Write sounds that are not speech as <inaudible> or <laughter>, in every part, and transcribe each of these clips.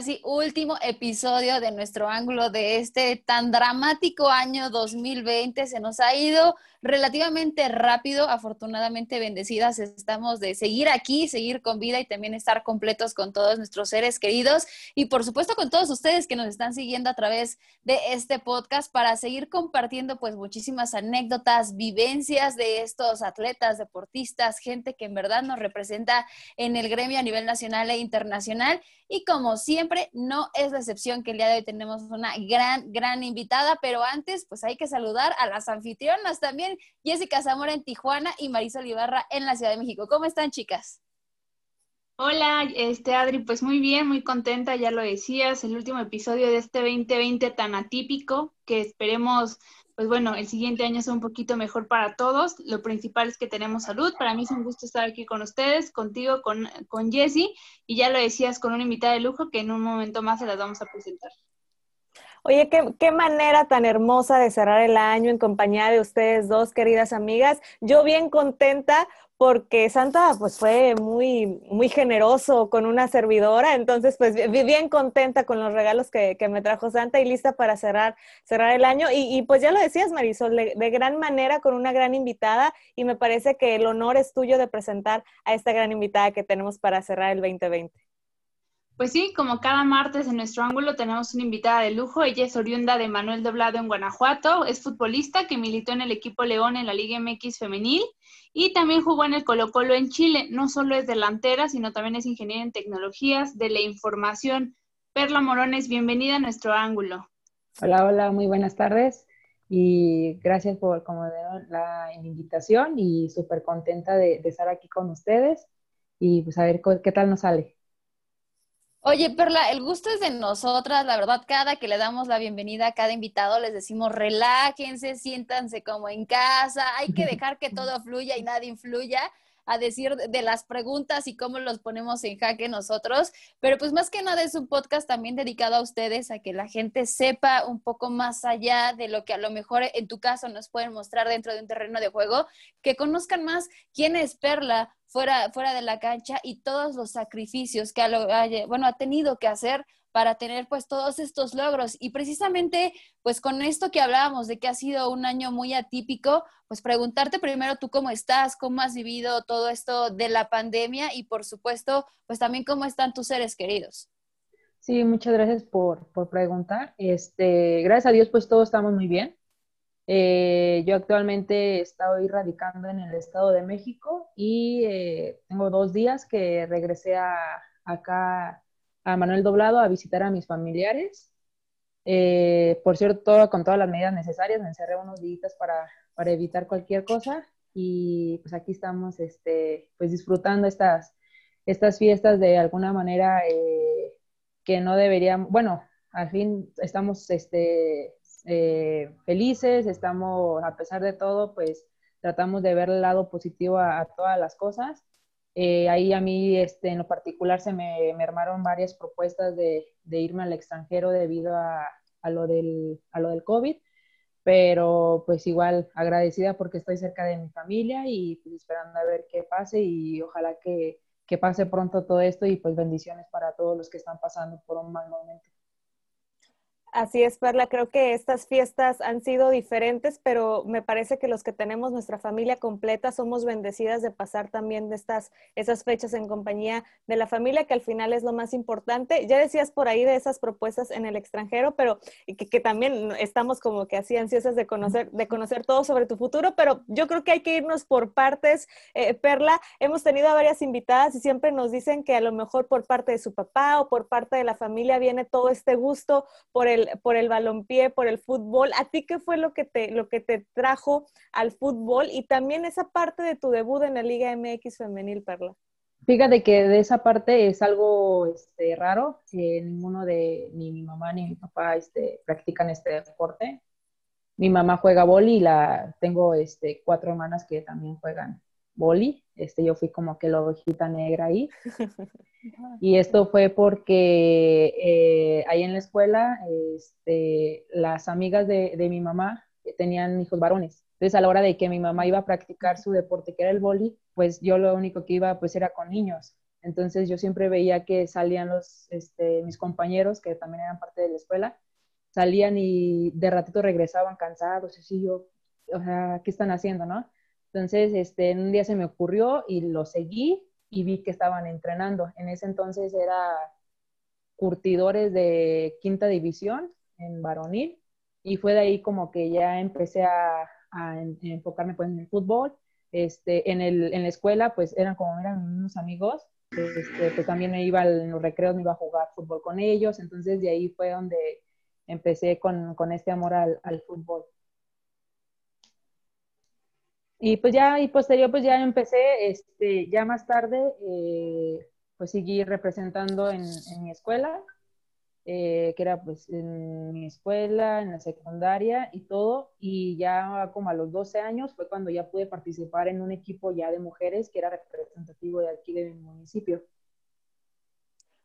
casi último episodio de nuestro ángulo de este tan dramático año 2020. Se nos ha ido relativamente rápido, afortunadamente bendecidas estamos de seguir aquí, seguir con vida y también estar completos con todos nuestros seres queridos. Y por supuesto con todos ustedes que nos están siguiendo a través de este podcast para seguir compartiendo pues muchísimas anécdotas, vivencias de estos atletas, deportistas, gente que en verdad nos representa en el gremio a nivel nacional e internacional y como siempre no es la excepción que el día de hoy tenemos una gran, gran invitada, pero antes pues hay que saludar a las anfitrionas también Jessica Zamora en Tijuana y Marisol Ibarra en la Ciudad de México. ¿Cómo están, chicas? Hola, este Adri, pues muy bien, muy contenta, ya lo decías, el último episodio de este 2020 tan atípico, que esperemos, pues bueno, el siguiente año sea un poquito mejor para todos. Lo principal es que tenemos salud. Para mí es un gusto estar aquí con ustedes, contigo, con, con Jessie, y ya lo decías, con una invitada de lujo que en un momento más se las vamos a presentar. Oye, qué, manera tan hermosa de cerrar el año en compañía de ustedes dos, queridas amigas. Yo bien contenta porque Santa pues fue muy, muy generoso con una servidora, entonces pues bien contenta con los regalos que, me trajo Santa y lista para cerrar, cerrar el año. Y, pues ya lo decías, Marisol, de gran manera con una gran invitada y me parece que el honor es tuyo de presentar a esta gran invitada que tenemos para cerrar el 2020. Pues sí, como cada martes en nuestro ángulo tenemos una invitada de lujo. Ella es oriunda de Manuel Doblado en Guanajuato. Es futbolista que militó en el equipo León en la Liga MX femenil y también jugó en el Colo Colo en Chile. No solo es delantera, sino también es ingeniera en tecnologías de la información. Perla Morones, bienvenida a nuestro ángulo. Hola, hola, muy buenas tardes y gracias por como la invitación y súper contenta de, de estar aquí con ustedes y pues a ver qué tal nos sale. Oye, Perla, el gusto es de nosotras, la verdad, cada que le damos la bienvenida a cada invitado les decimos relájense, siéntanse como en casa, hay que <laughs> dejar que todo fluya y nada influya a decir de las preguntas y cómo los ponemos en jaque nosotros, pero pues más que nada es un podcast también dedicado a ustedes, a que la gente sepa un poco más allá de lo que a lo mejor en tu caso nos pueden mostrar dentro de un terreno de juego, que conozcan más quién es Perla fuera, fuera de la cancha y todos los sacrificios que ha, bueno, ha tenido que hacer para tener pues todos estos logros. Y precisamente pues con esto que hablábamos de que ha sido un año muy atípico, pues preguntarte primero tú cómo estás, cómo has vivido todo esto de la pandemia y por supuesto pues también cómo están tus seres queridos. Sí, muchas gracias por, por preguntar. Este, gracias a Dios pues todos estamos muy bien. Eh, yo actualmente estoy radicando en el Estado de México y eh, tengo dos días que regresé a, acá a Manuel Doblado a visitar a mis familiares. Eh, por cierto, con todas las medidas necesarias, me encerré unos días para, para, evitar cualquier cosa y pues aquí estamos este, pues disfrutando estas, estas fiestas de alguna manera eh, que no deberíamos, bueno, al fin estamos este, eh, felices, estamos, a pesar de todo, pues tratamos de ver el lado positivo a todas las cosas eh, ahí a mí, este, en lo particular, se me, me armaron varias propuestas de, de, irme al extranjero debido a, a, lo del, a lo del COVID, pero pues igual agradecida porque estoy cerca de mi familia y pues esperando a ver qué pase y ojalá que, que pase pronto todo esto y pues bendiciones para todos los que están pasando por un mal momento. Así es, Perla. Creo que estas fiestas han sido diferentes, pero me parece que los que tenemos nuestra familia completa somos bendecidas de pasar también de estas esas fechas en compañía de la familia, que al final es lo más importante. Ya decías por ahí de esas propuestas en el extranjero, pero que, también estamos como que así ansiosas de conocer de conocer todo sobre tu futuro, pero yo creo que hay que irnos por partes. Eh, Perla, hemos tenido a varias invitadas y siempre nos dicen que a lo mejor por parte de su papá o por parte de la familia viene todo este gusto por el por el balompié, por el fútbol. ¿A ti qué fue lo que te, lo que te trajo al fútbol y también esa parte de tu debut en la Liga MX femenil, Perla? Fíjate que de esa parte es algo este, raro, que ninguno de, ni mi mamá ni mi papá este, practican este deporte. Mi mamá juega boli y la, tengo este, cuatro hermanas que también juegan boli. Este, yo fui como que la ovejita negra ahí. <laughs> Y esto fue porque eh, ahí en la escuela, este, las amigas de, de, mi mamá tenían hijos varones. Entonces, a la hora de que mi mamá iba a practicar su deporte, que era el boli, pues yo lo único que iba, pues era con niños. Entonces yo siempre veía que salían los, este, mis compañeros, que también eran parte de la escuela, salían y de ratito regresaban cansados, y yo, o sea, ¿qué están haciendo, no? Entonces, este, un día se me ocurrió y lo seguí y vi que estaban entrenando. En ese entonces era curtidores de quinta división en varonil y fue de ahí como que ya empecé a, enfocarme pues en el fútbol. Este, en, el, en la escuela pues eran como eran unos amigos, este, pues también me iba en los recreos, me iba a jugar fútbol con ellos, entonces de ahí fue donde empecé con, con este amor al, al, fútbol. Y pues ya, y posterior, pues ya empecé, este, ya más tarde, eh, pues seguí representando en, en mi escuela, eh, que era pues en mi escuela, en la secundaria y todo, y ya como a los 12 años fue cuando ya pude participar en un equipo ya de mujeres que era representativo de aquí de mi municipio.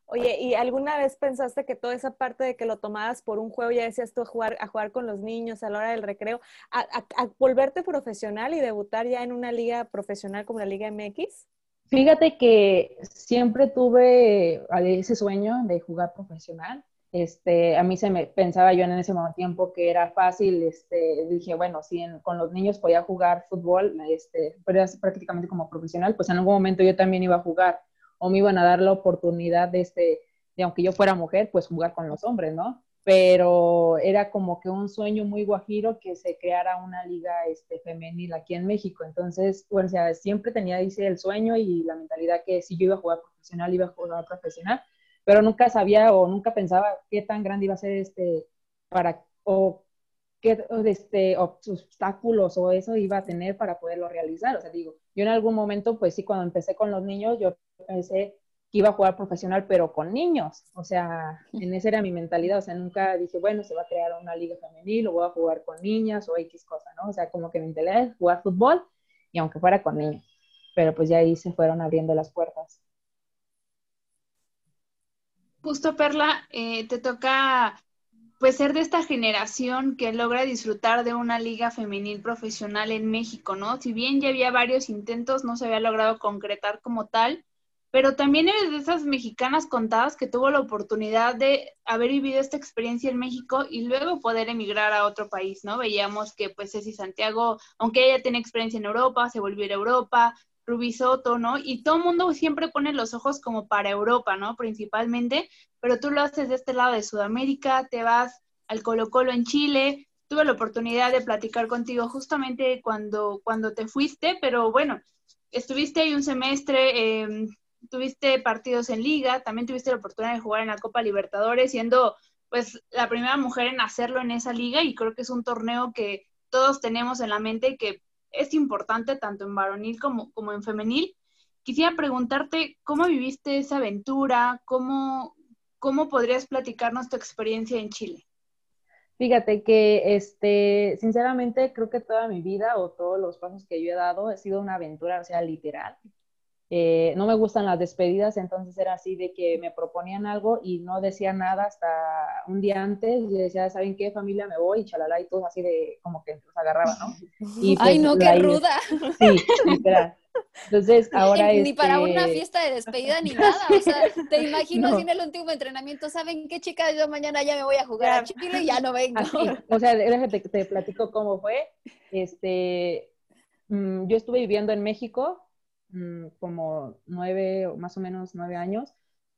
Oye, ¿y alguna vez pensaste que toda esa parte de que lo tomabas por un juego, ya decías tú, a jugar, a jugar con los niños a la hora del recreo, a, volverte profesional y debutar ya en una liga profesional como la Liga MX? Fíjate que siempre tuve ese sueño de jugar profesional. Este, a mí se me pensaba yo en ese tiempo que era fácil, este, dije, bueno, si con los niños podía jugar fútbol, este, pero era prácticamente como profesional, pues en algún momento yo también iba a jugar o me iban a dar la oportunidad de, este, de aunque yo fuera mujer, pues jugar con los hombres, ¿no? Pero era como que un sueño muy guajiro que se creara una liga este, femenil aquí en México. Entonces, bueno, o sea, siempre tenía, dice, el sueño y la mentalidad que si yo iba a jugar profesional, iba a jugar profesional, pero nunca sabía o nunca pensaba qué tan grande iba a ser este, para, o qué este, obstáculos o eso iba a tener para poderlo realizar. O sea, digo, yo en algún momento, pues sí, cuando empecé con los niños, yo pensé que iba a jugar profesional, pero con niños. O sea, en esa era mi mentalidad. O sea, nunca dije, bueno, se va a crear una liga femenil o voy a jugar con niñas o X cosa, ¿no? O sea, como que me mentalidad jugar fútbol y aunque fuera con niños. Pero pues ya ahí se fueron abriendo las puertas. Justo, Perla, eh, te toca pues ser de esta generación que logra disfrutar de una liga femenil profesional en México, ¿no? Si bien ya había varios intentos, no se había logrado concretar como tal, pero también eres de esas mexicanas contadas que tuvo la oportunidad de haber vivido esta experiencia en México y luego poder emigrar a otro país, ¿no? Veíamos que pues Ceci Santiago, aunque ella tiene experiencia en Europa, se volvió a Europa, Rubí Soto, ¿no? Y todo el mundo siempre pone los ojos como para Europa, ¿no? Principalmente, pero tú lo haces de este lado de Sudamérica, te vas al Colo Colo en Chile, tuve la oportunidad de platicar contigo justamente cuando, cuando te fuiste, pero bueno, estuviste ahí un semestre, em, tuviste partidos en liga, también tuviste la oportunidad de jugar en la Copa Libertadores, siendo pues la primera mujer en hacerlo en esa liga y creo que es un torneo que todos tenemos en la mente que es importante tanto en varonil como, como en femenil. Quisiera preguntarte cómo viviste esa aventura, cómo, cómo podrías platicarnos tu experiencia en Chile. Fíjate que, este, sinceramente, creo que toda mi vida o todos los pasos que yo he dado ha sido una aventura, o sea, literal. Eh, no me gustan las despedidas, entonces era así de que me proponían algo y no decía nada hasta un día antes y decía, ¿saben qué familia me voy? Y chalala y todo así de como que los agarraba, ¿no? <laughs> Y Ay, pues, no, qué ruda. Sí, literal. Entonces, <laughs> ahora Ni para una este fiesta de despedida ni nada, o sea, te imagino así en el último entrenamiento, ¿saben qué, chicas? Yo mañana ya me voy a jugar a Chile y ya no vengo. O sea, déjate que te platico cómo fue. Este, mm, yo estuve viviendo en México Mm, como nueve, más o menos nueve años.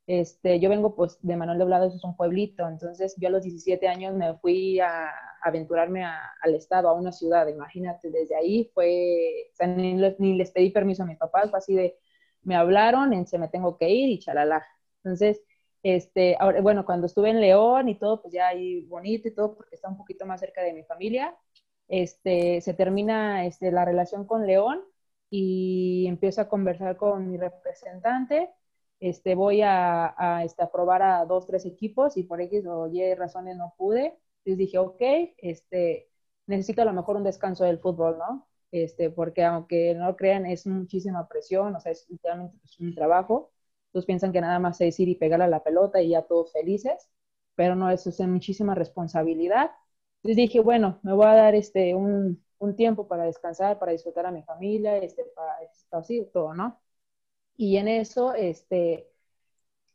Este, yo vengo pues de Manuel Doblado, eso es un pueblito, entonces yo a los 17 años me fui a, aventurarme al estado, a una ciudad, imagínate, desde ahí fue, ni, les pedí permiso a mis papás, fue así de, me hablaron, en se me tengo que ir y chalala. Entonces, este, ahora, bueno, cuando estuve en León y todo, pues ya ahí bonito y todo, porque está un poquito más cerca de mi familia, este, se termina este, la relación con León y empiezo a conversar con mi representante. Este, voy a, a, este, a probar a dos, tres equipos y por X o Y razones no pude. Entonces dije, ok, este, necesito a lo mejor un descanso del fútbol, ¿no? Este, porque aunque no lo crean, es muchísima presión, o sea, es literalmente pues, un trabajo. Entonces piensan que nada más es ir y pegarle a la pelota y ya todos felices, pero no, eso es muchísima responsabilidad. Entonces dije, bueno, me voy a dar este, un, un tiempo para descansar, para disfrutar a mi familia, este, para, así, todo, ¿no? Y en eso, este,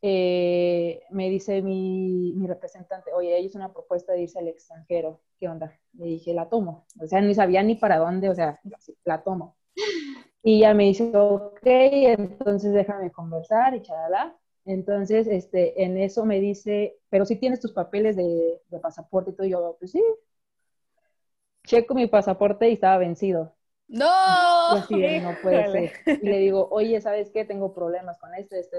eh, me dice mi, mi, representante, oye, hay una propuesta de irse al extranjero, ¿qué onda? Le dije, la tomo. O sea, ni sabía ni para dónde, o sea, la tomo. Y ya me dice, ok, entonces déjame conversar y chalala. Entonces, este, en eso me dice, pero si tienes tus papeles de, de pasaporte y todo, yo, pues sí. Checo mi pasaporte y estaba vencido. No, pues no puede ser. Y le digo, oye, ¿sabes qué? Tengo problemas con esto, esto.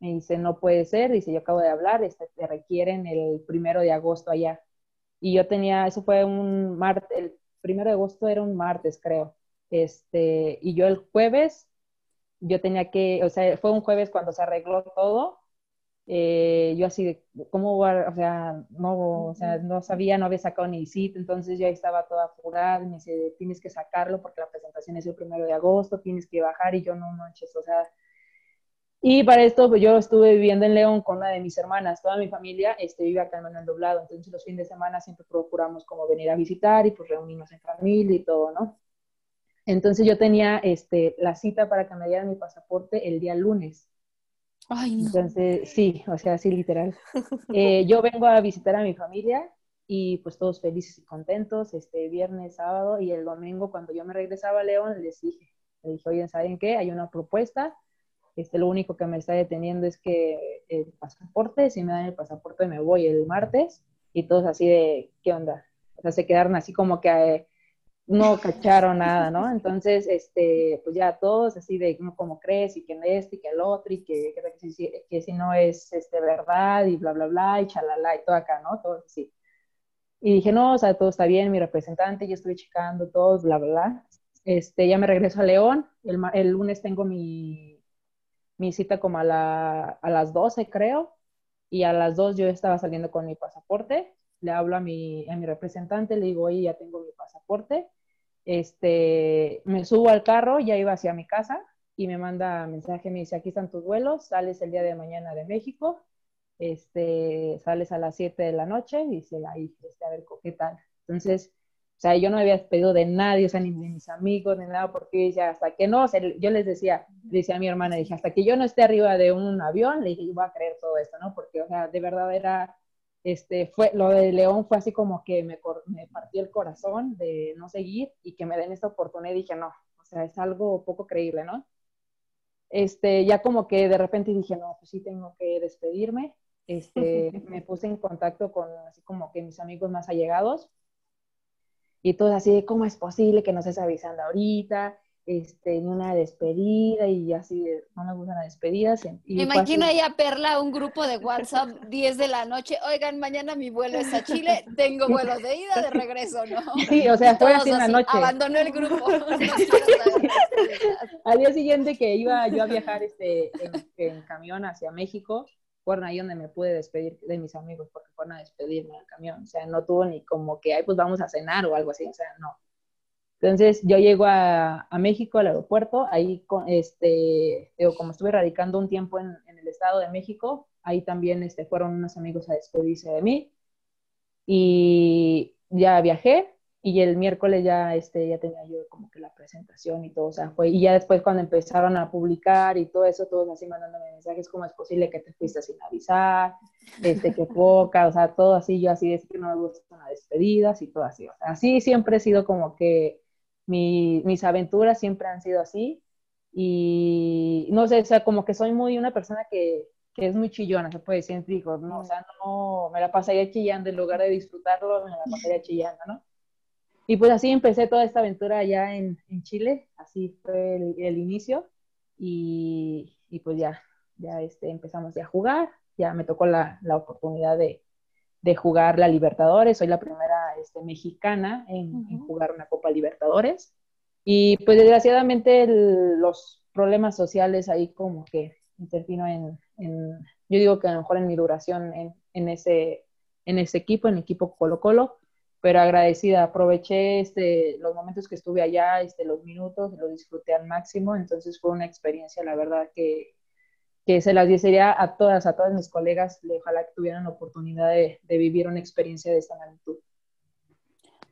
Me dice, no puede ser. Dice, yo acabo de hablar, este, te requieren el primero de agosto allá. Y yo tenía, eso fue un martes, el primero de agosto era un martes, creo. Este, y yo el jueves, yo tenía que, o sea, fue un jueves cuando se arregló todo. Eh, yo así de, ¿cómo? O sea, no, o sea, no sabía, no había sacado ni cita, entonces yo estaba toda apurada, me dice, tienes que sacarlo porque la presentación es el primero de agosto, tienes que bajar, y yo no manches, o sea, y para esto, pues yo estuve viviendo en León con una de mis hermanas. Toda mi familia este, vive acá en Manuel Doblado. Entonces, los fines de semana siempre procuramos como venir a visitar y pues reunirnos en familia y todo, ¿no? Entonces, yo tenía este, la cita para que me dieran mi pasaporte el día lunes. Ay, no. Entonces, sí, o sea, así literal. <laughs> Eh, yo vengo a visitar a mi familia y pues todos felices y contentos, este viernes, sábado y el domingo cuando yo me regresaba a León les dije, les dije, oye, ¿saben qué? Hay una propuesta, este, lo único que me está deteniendo es que el pasaporte, si me dan el pasaporte me voy el martes y todos así de, ¿qué onda? O sea, se quedaron así como que eh, no cacharon nada, ¿no? Entonces, este, pues ya todos así de, ¿cómo crees? Y que este y que el otro y que, que, que, si no es este, verdad y bla, bla, bla y chalala y todo acá, ¿no? Todo así. Y dije, no, o sea, todo está bien, mi representante, yo estuve checando todo, bla, bla, bla. Este, ya me regreso a León, el, el lunes tengo mi mi cita como a, la, a las 12, creo, y a las 2 yo estaba saliendo con mi pasaporte, le hablo a mi, a mi representante, le digo, oye, ya tengo mi pasaporte, este, me subo al carro, ya iba hacia mi casa, y me manda mensaje, me dice, aquí están tus vuelos, sales el día de mañana de México, este, sales a las 7 de la noche, y dice, ahí, este, a ver, ¿qué tal? Entonces, o sea, yo no había despedido de nadie, o sea, ni de mis amigos, ni nada, porque decía, hasta que no, o sea, yo les decía, decía a mi hermana, dije, hasta que yo no esté arriba de un avión, le dije, voy a creer todo esto, ¿no? Porque, o sea, de verdad era, este, fue, lo de León fue así como que me, me partió el corazón de no seguir y que me den esta oportunidad, y dije, no, o sea, es algo poco creíble, ¿no? Este, ya como que de repente dije, no, pues sí tengo que despedirme, este, <laughs> me puse en contacto con así como que mis amigos más allegados, y todo así ¿cómo es posible que nos estés avisando ahorita? Este, ni una despedida y así, no me gustan las despedidas. Y me imagino ahí a Perla un grupo de WhatsApp <laughs> 10 de la noche, oigan, mañana mi vuelo es a Chile, tengo <laughs> vuelos de ida, de regreso, ¿no? Sí, o sea, fue así en la noche. Abandonó el grupo. <laughs> Al día siguiente que iba yo a viajar este, en camión hacia México, fueron ahí donde me pude despedir de mis amigos porque fueron a despedirme al camión. O sea, no tuvo ni como que, ay, pues vamos a cenar o algo así. O sea, no. Entonces yo llego a, a México, al aeropuerto, ahí, con, este, digo, como estuve radicando un tiempo en, en, el Estado de México, ahí también este, fueron unos amigos a despedirse de mí. Y ya viajé, y el miércoles ya, este, ya tenía yo como que la presentación y todo, o sea, fue, y ya después cuando empezaron a publicar y todo eso, todos así mandándome mensajes, ¿cómo es posible que te fuiste sin avisar? Este, que poca, o sea, todo así, yo así, es que no me gustan las despedidas y todo así, o sea, así siempre he sido como que mi, mis aventuras siempre han sido así, y no sé, o sea, como que soy muy una persona que, que es muy chillona, se puede decir, digo, no, o sea, no, me la pasaría chillando en lugar de disfrutarlo, me la pasaría chillando, ¿no? Y pues así empecé toda esta aventura allá en, en Chile, así fue el, inicio y, y, pues ya, ya este, empezamos a jugar, ya me tocó la, la oportunidad de, de, jugar la Libertadores, soy la primera este, mexicana en, uh -huh. en, jugar una Copa Libertadores y pues desgraciadamente el, los problemas sociales ahí como que intervino en, en, yo digo que a lo mejor en mi duración en, en ese, en ese equipo, en el equipo Colo Colo, pero agradecida. Aproveché este, los momentos que estuve allá, este, los minutos, lo disfruté al máximo, entonces fue una experiencia, la verdad, que, que se las desearía a todas, a todas mis colegas, ojalá que tuvieran la oportunidad de, de vivir una experiencia de esta magnitud.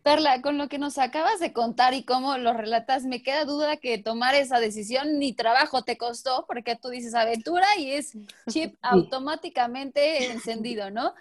Perla, con lo que nos acabas de contar y cómo lo relatas, me queda duda que tomar esa decisión ni trabajo te costó, porque tú dices aventura y es chip automáticamente encendido, ¿no?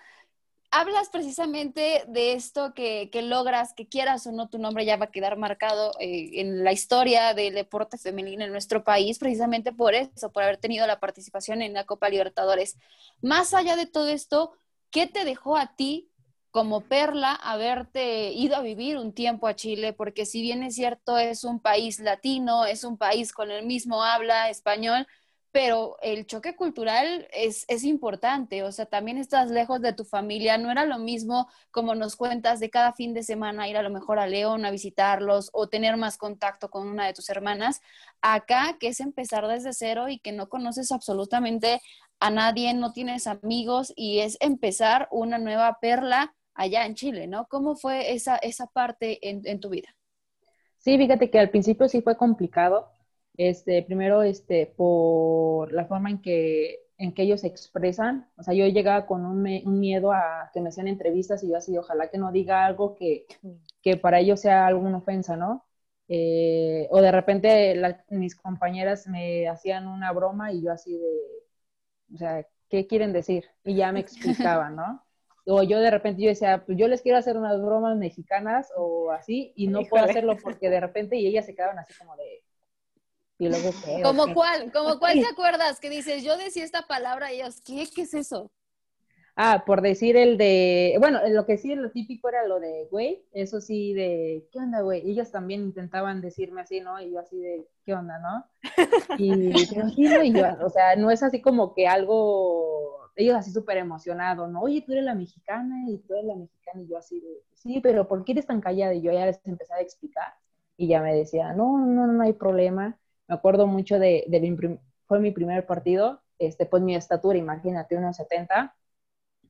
Hablas precisamente de esto que, logras, que quieras o no, tu nombre ya va a quedar marcado eh, en la historia del deporte femenino en nuestro país, precisamente por eso, por haber tenido la participación en la Copa Libertadores. Más allá de todo esto, ¿qué te dejó a ti como Perla haberte ido a vivir un tiempo a Chile, porque si bien es cierto, es un país latino, es un país con el mismo habla español, pero el choque cultural es, es, importante, o sea, también estás lejos de tu familia, no era lo mismo como nos cuentas de cada fin de semana ir a lo mejor a León a visitarlos o tener más contacto con una de tus hermanas, acá que es empezar desde cero y que no conoces absolutamente a nadie, no tienes amigos y es empezar una nueva perla allá en Chile, ¿no? ¿Cómo fue esa, esa parte en, en tu vida? Sí, fíjate que al principio sí fue complicado. Este, primero, este, por la forma en que, en que ellos se expresan. O sea, yo llegaba con un, un, miedo a que me hacían entrevistas y yo así, ojalá que no diga algo que, que para ellos sea alguna ofensa, ¿no? Eh, o de repente mis compañeras me hacían una broma y yo así de, o sea, ¿qué quieren decir? Y ya me explicaban, <laughs> ¿no? o yo de repente yo decía, pues yo les quiero hacer unas bromas mexicanas o así, y no puedo hacerlo porque de repente y ellas se quedaban así como de... Y luego, ¿qué? ¿Como cuál? ¿Como cuál te acuerdas? Que dices, yo decía esta palabra y ellos, ¿qué? ¿Qué es eso? Ah, por decir el de, bueno, lo que sí, lo típico era lo de, güey, eso sí de, ¿qué onda, güey? Ellas también intentaban decirme así, ¿no? Y yo así de, ¿qué onda, no? Y, tranquilo, y yo, o sea, no es así como que algo ellos así súper emocionados, ¿no? Oye, tú eres la mexicana y tú eres la mexicana y yo así de, sí, pero ¿por qué eres tan callada? Y yo ya les empecé a explicar y ya me decía, no, no, no hay problema. Me acuerdo mucho de, de fue mi primer partido, este, pues mi estatura, imagínate, unos 70,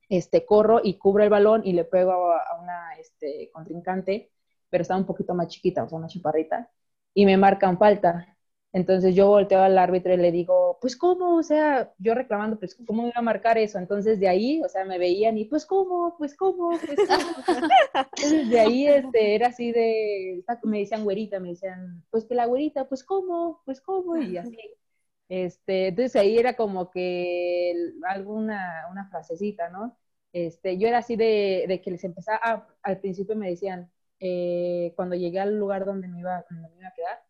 este, corro y cubro el balón y le pego a, una este, contrincante, pero estaba un poquito más chiquita, o sea, una chaparrita, y me marcan falta. Entonces yo volteo al árbitro y le digo, pues cómo, o sea, yo reclamando, pues cómo iba a marcar eso. Entonces de ahí, o sea, me veían y pues cómo, pues cómo, pues cómo. <laughs> Entonces de ahí este, era así de, me decían güerita, me decían, pues que la güerita, pues cómo, pues cómo, y así. Este, entonces ahí era como que alguna una frasecita, ¿no? Este, yo era así de, de que les empezaba, ah, al principio me decían, eh, cuando llegué al lugar donde me iba, donde me iba a quedar,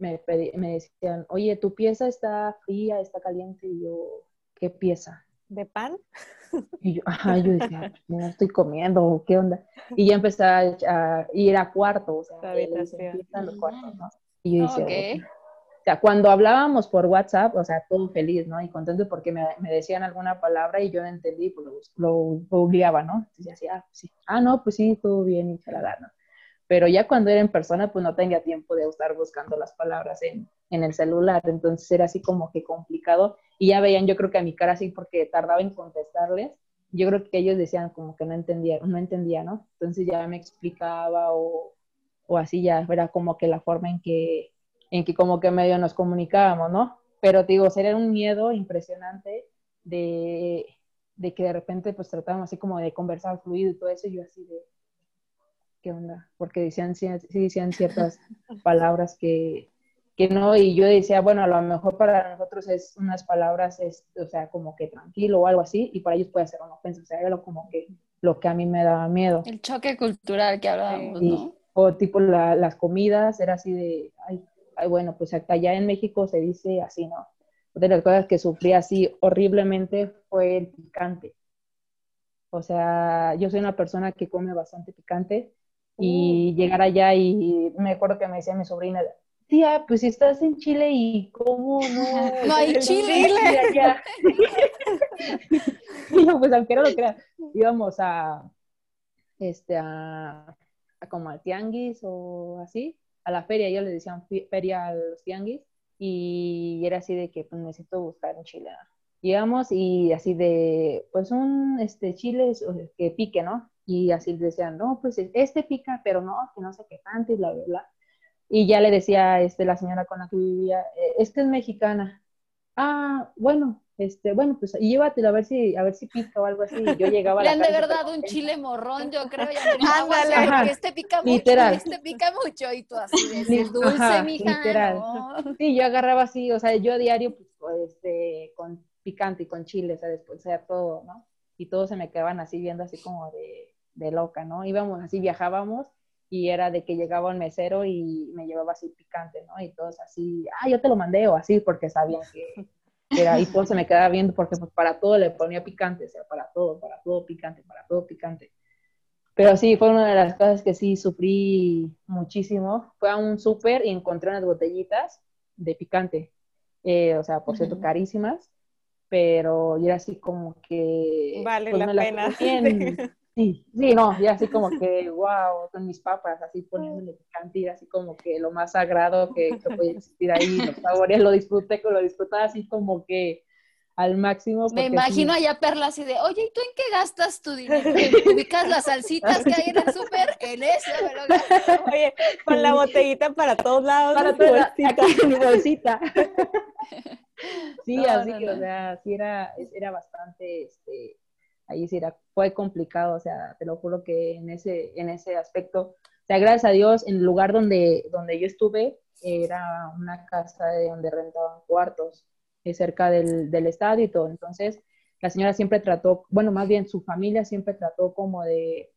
me, me decían, oye, tu pieza está fría, está caliente, y yo, ¿qué pieza? ¿De pan? Y yo, ajá, yo decía, no estoy comiendo, ¿qué onda? Y ya empecé a, ir a cuarto, o sea, los cuartos, ¿no? Y yo decía, o sea, cuando hablábamos por WhatsApp, o sea, todo feliz, ¿no? Y contento porque me, me decían alguna palabra y yo no entendí, pues lo, lo, obligaba, ¿no? Entonces decía, ah, pues sí, ah, no, pues sí, todo bien, y chalala, ¿no? Pero ya cuando era en persona, pues no tenía tiempo de estar buscando las palabras en, el celular, entonces era así como que complicado, y ya veían, yo creo que a mi cara así, porque tardaba en contestarles, yo creo que ellos decían como que no entendía, no entendía, ¿no? Entonces ya me explicaba o, o así ya era como que la forma en que, en que como que medio nos comunicábamos, ¿no? Pero digo, sería un miedo impresionante de, de que de repente pues tratábamos así como de conversar fluido y todo eso, y yo así de, ¿qué onda? Porque decían, sí, decían ciertas <laughs> palabras que, que no, y yo decía, bueno, a lo mejor para nosotros es unas palabras, es, o sea, como que tranquilo o algo así, y para ellos puede ser una ofensa, o sea, era como que lo que a mí me daba miedo. El choque cultural que hablábamos, ¿no? O tipo las comidas, era así de, ay, ay, bueno, pues acá allá en México se dice así, ¿no? Una de las cosas que sufrí así horriblemente fue el picante. O sea, yo soy una persona que come bastante picante y llegar allá y me acuerdo que me decía mi sobrina, tía, pues si estás en Chile y cómo no... <laughs> No hay Chile. <laughs> <laughs> y yo, pues aunque no lo crea, íbamos a, este, a, como al tianguis o así, a la feria, ellos le decían feria a los tianguis, y era así de que pues, necesito buscar en Chile. Íbamos y así de, pues un este, chile que pique, ¿no? Y así decían, no, pues este pica, pero no, que no sé qué tanto y bla, bla, bla. Y ya le decía este, la señora con la que vivía, eh, esta es mexicana. Ah, bueno, este, bueno, pues y llévatelo a ver si, a ver si pica o algo así. Y yo llegaba a Le la han de verdad un chile morrón, yo creo. Ya <laughs> Ándale. Este pica mucho, Literal. este pica mucho. Y tú así de Li- "Es dulce, ajá, mija. literal. no". Sí, yo agarraba así, o sea, yo a diario, pues, este, con picante y con chile, o sea, después, o sea, todo, ¿no? Y todos se me quedaban así viendo así como de, de loca, ¿no? Íbamos así, viajábamos y era de que llegaba un mesero y me llevaba así picante, ¿no? Y todos así, ah, yo te lo mandé o así, porque sabían que <laughs> era, y todos se me quedaba viendo porque pues para todo le ponía picante, o sea, para todo, para todo picante, para todo picante. Pero sí, fue una de las cosas que sí sufrí muchísimo. Fue a un súper y encontré unas botellitas de picante. Eh, o sea, por cierto, carísimas. Pero yo era así como que... Vale pues, la pena. <laughs> Sí, sí, no, ya así como <laughs> que, wow, con mis papas, así poniéndole picante, y así como que lo más sagrado que, que podía <laughs> existir ahí, los sabores, lo disfruté, lo disfrutaba así como que al máximo. Me imagino sí, allá Perla así de, oye, ¿y tú en qué gastas tu dinero? <laughs> ¿Ubicas las salsitas que hay en el súper? En eso me lo gasto. Oye, con la botellita para todos lados. para tu bolsita. aquí mi bolsita. sí, No, así no, que, no. o sea, sí era, era bastante, este, ahí sí era, fue complicado, o sea, te lo juro que en ese, en ese aspecto, o sea, gracias a Dios, en el lugar donde, donde yo estuve, era una casa de donde rentaban cuartos, eh, cerca del, del estadio y todo, entonces, la señora siempre trató, bueno, más bien su familia siempre trató como de,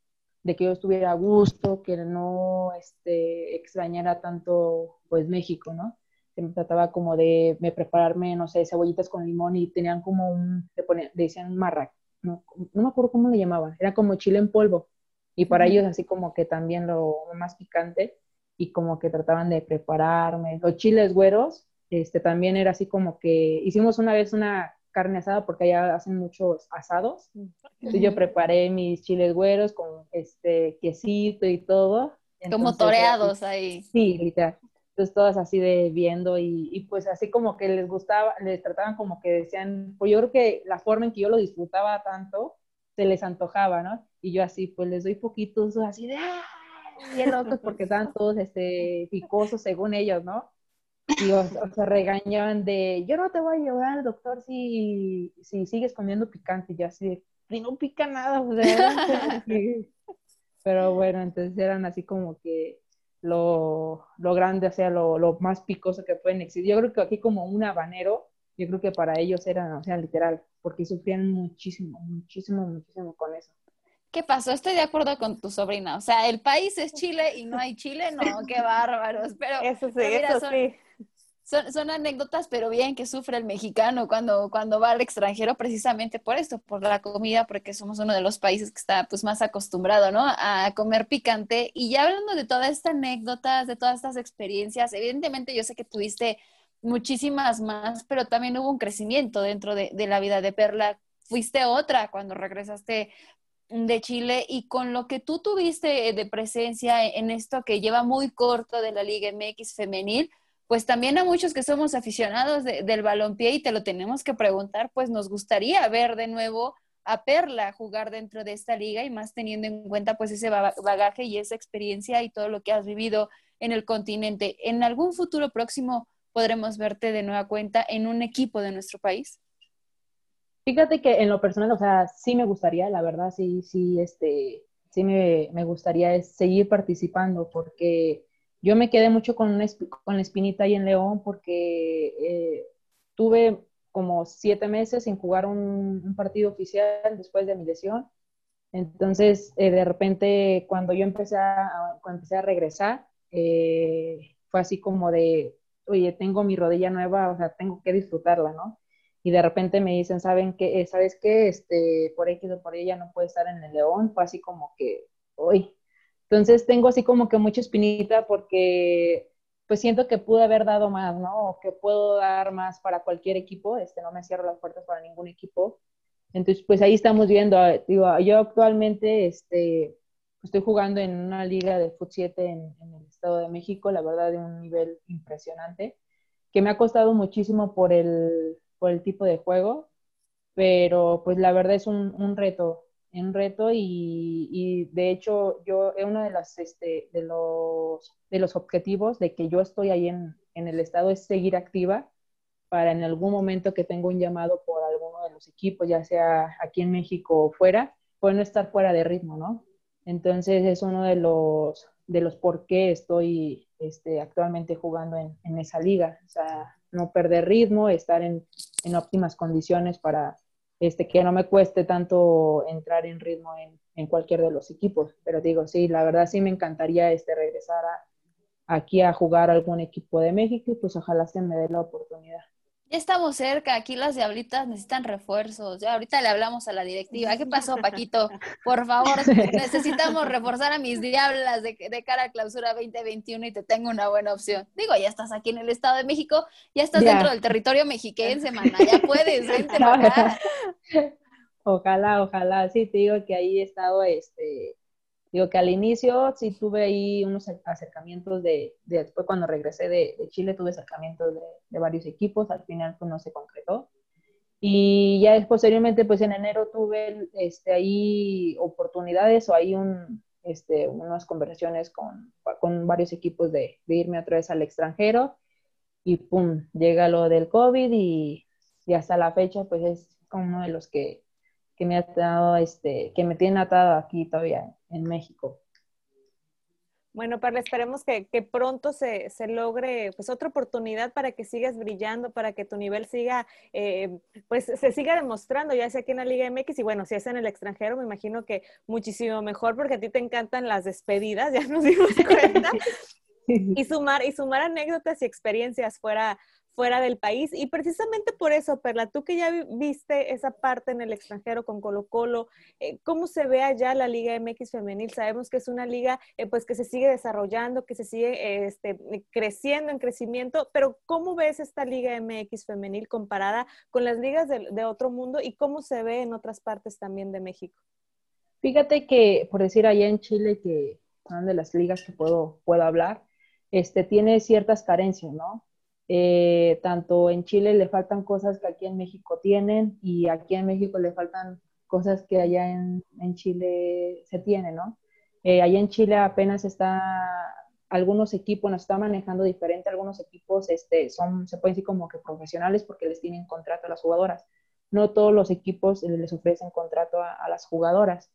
de que yo estuviera a gusto, que no este, extrañara tanto, pues, México, ¿no? Se me trataba como de, de prepararme, no sé, cebollitas con limón y tenían como un, le, ponían, le decían marrac, no, no me acuerdo cómo le llamaban, era como chile en polvo. Y para ellos así como que también lo más picante y como que trataban de prepararme. Los chiles güeros, este también era así como que hicimos una vez una carne asada porque allá hacen muchos asados. Entonces yo preparé mis chiles güeros con este quesito y todo. Como Entonces, así- toreados ahí. Sí, literal. Entonces todas así de viendo y, pues así como que les gustaba, les trataban como que decían, pues yo creo que la forma en que yo lo disfrutaba tanto, se les antojaba, ¿no? Y yo así, pues les doy poquitos, así de, ¡ah! Bien locos porque estaban todos este, picosos según ellos, ¿no? Y o, o sea, regañaban de, yo no te voy a llevar al doctor si, si sigues comiendo picante. Y yo así "Y no pica nada, o sea, <laughs> pero bueno, entonces eran así como que lo, lo grande, o sea, lo, lo más picoso que pueden existir. Yo creo que aquí como un habanero, yo creo que para ellos era, o sea, literal, porque sufrían muchísimo, muchísimo, muchísimo con eso. ¿Qué pasó? Estoy de acuerdo con tu sobrina. O sea, el país es Chile y no hay Chile, no, qué bárbaros. Pero Eso sí, pero mira, eso son- sí. Son, anécdotas, pero bien que sufre el mexicano cuando, cuando va al extranjero precisamente por esto, por la comida, porque somos uno de los países que está pues más acostumbrado, ¿no? A comer picante. Y ya hablando de todas estas anécdotas, de todas estas experiencias, evidentemente yo sé que tuviste muchísimas más, pero también hubo un crecimiento dentro de, de la vida de Perla. Fuiste otra cuando regresaste de Chile y con lo que tú tuviste de presencia en esto que lleva muy corto de la Liga MX femenil, pues también a muchos que somos aficionados de- del balompié y te lo tenemos que preguntar, pues nos gustaría ver de nuevo a Perla jugar dentro de esta liga y más teniendo en cuenta pues ese ba- bagaje y esa experiencia y todo lo que has vivido en el continente. ¿En algún futuro próximo podremos verte de nueva cuenta en un equipo de nuestro país? Fíjate que en lo personal, o sea, sí me gustaría, la verdad, sí, sí, este, sí me, me gustaría seguir participando porque yo me quedé mucho con, una con la espinita ahí en León porque eh, tuve como siete meses sin jugar un, partido oficial después de mi lesión. Entonces, eh, de repente, cuando yo empecé a, cuando empecé a regresar, eh, fue así como de, oye, tengo mi rodilla nueva, o sea, tengo que disfrutarla, ¿no? y de repente me dicen, ¿saben qué? ¿Sabes qué? Este, por X o por ya no puede estar en el León, fue así como que, uy. Entonces tengo así como que mucha espinita porque pues siento que pude haber dado más, ¿no? O que puedo dar más para cualquier equipo, este, no me cierro las puertas para ningún equipo. Entonces, pues ahí estamos viendo, eh, digo, yo actualmente, este, estoy jugando en una liga de Fut 7 en, en el Estado de México, la verdad de un nivel impresionante, que me ha costado muchísimo por el, por el tipo de juego, pero pues la verdad es un, un reto, un reto y, y, de hecho yo, uno de, las, este, de, los, de los objetivos de que yo estoy ahí en, en el estado es seguir activa para en algún momento que tengo un llamado por los equipos, ya sea aquí en México o fuera, puede no estar fuera de ritmo, ¿no? Entonces es uno de los, de los por qué estoy este, actualmente jugando en, en, esa liga. O sea, no perder ritmo, estar en, en, óptimas condiciones para este, que no me cueste tanto entrar en ritmo en, en, cualquier de los equipos. Pero digo, sí, la verdad sí me encantaría este, regresar a, aquí a jugar algún equipo de México y pues ojalá se me dé la oportunidad. Ya estamos cerca, aquí las diablitas necesitan refuerzos. Ya ahorita le hablamos a la directiva. ¿Qué <laughs> pasó, Paquito? Por favor, necesitamos <laughs> reforzar a mis diablas de, de, cara a clausura 2021 y te tengo una buena opción. Digo, ya estás aquí en el Estado de México, ya estás dentro del territorio mexiquense, mana. Ya puedes, vente para acá. <laughs> Ojalá, ojalá. Sí, te digo que ahí he estado este, Digo que al inicio sí tuve ahí unos acercamientos de, después cuando regresé de, Chile tuve acercamientos de, varios equipos, al final pues no se concretó. Y ya posteriormente pues en enero tuve este, ahí oportunidades o ahí un, este, unas conversaciones con, con varios equipos de, de, irme otra vez al extranjero y pum, llega lo del COVID y, y hasta la fecha pues es uno de los que que me ha atado, este, que me tiene atado aquí todavía en México. Bueno, Parla, esperemos que, que pronto se, se, logre pues otra oportunidad para que sigas brillando, para que tu nivel siga, eh, pues se siga demostrando, ya sea aquí en la Liga MX y bueno, si es en el extranjero, me imagino que muchísimo mejor porque a ti te encantan las despedidas, <laughs> ya nos dimos cuenta, <laughs> y sumar, y sumar anécdotas y experiencias fuera, fuera del país. Y precisamente por eso, Perla, tú que ya viste esa parte en el extranjero con Colo Colo, eh, ¿cómo se ve allá la Liga MX femenil? Sabemos que es una liga eh, pues que se sigue desarrollando, que se sigue este, creciendo en crecimiento, pero ¿cómo ves esta Liga MX femenil comparada con las ligas de, otro mundo y cómo se ve en otras partes también de México? Fíjate que, por decir allá en Chile, que son de las ligas que puedo, puedo hablar, este, tiene ciertas carencias, ¿no? Eh, tanto en Chile le faltan cosas que aquí en México tienen y aquí en México le faltan cosas que allá en, en Chile se tienen, ¿no? Eh, allá en Chile apenas está, algunos equipos nos están manejando diferente, algunos equipos este, son, se pueden decir como que profesionales porque les tienen contrato a las jugadoras. No todos los equipos les ofrecen contrato a, a las jugadoras.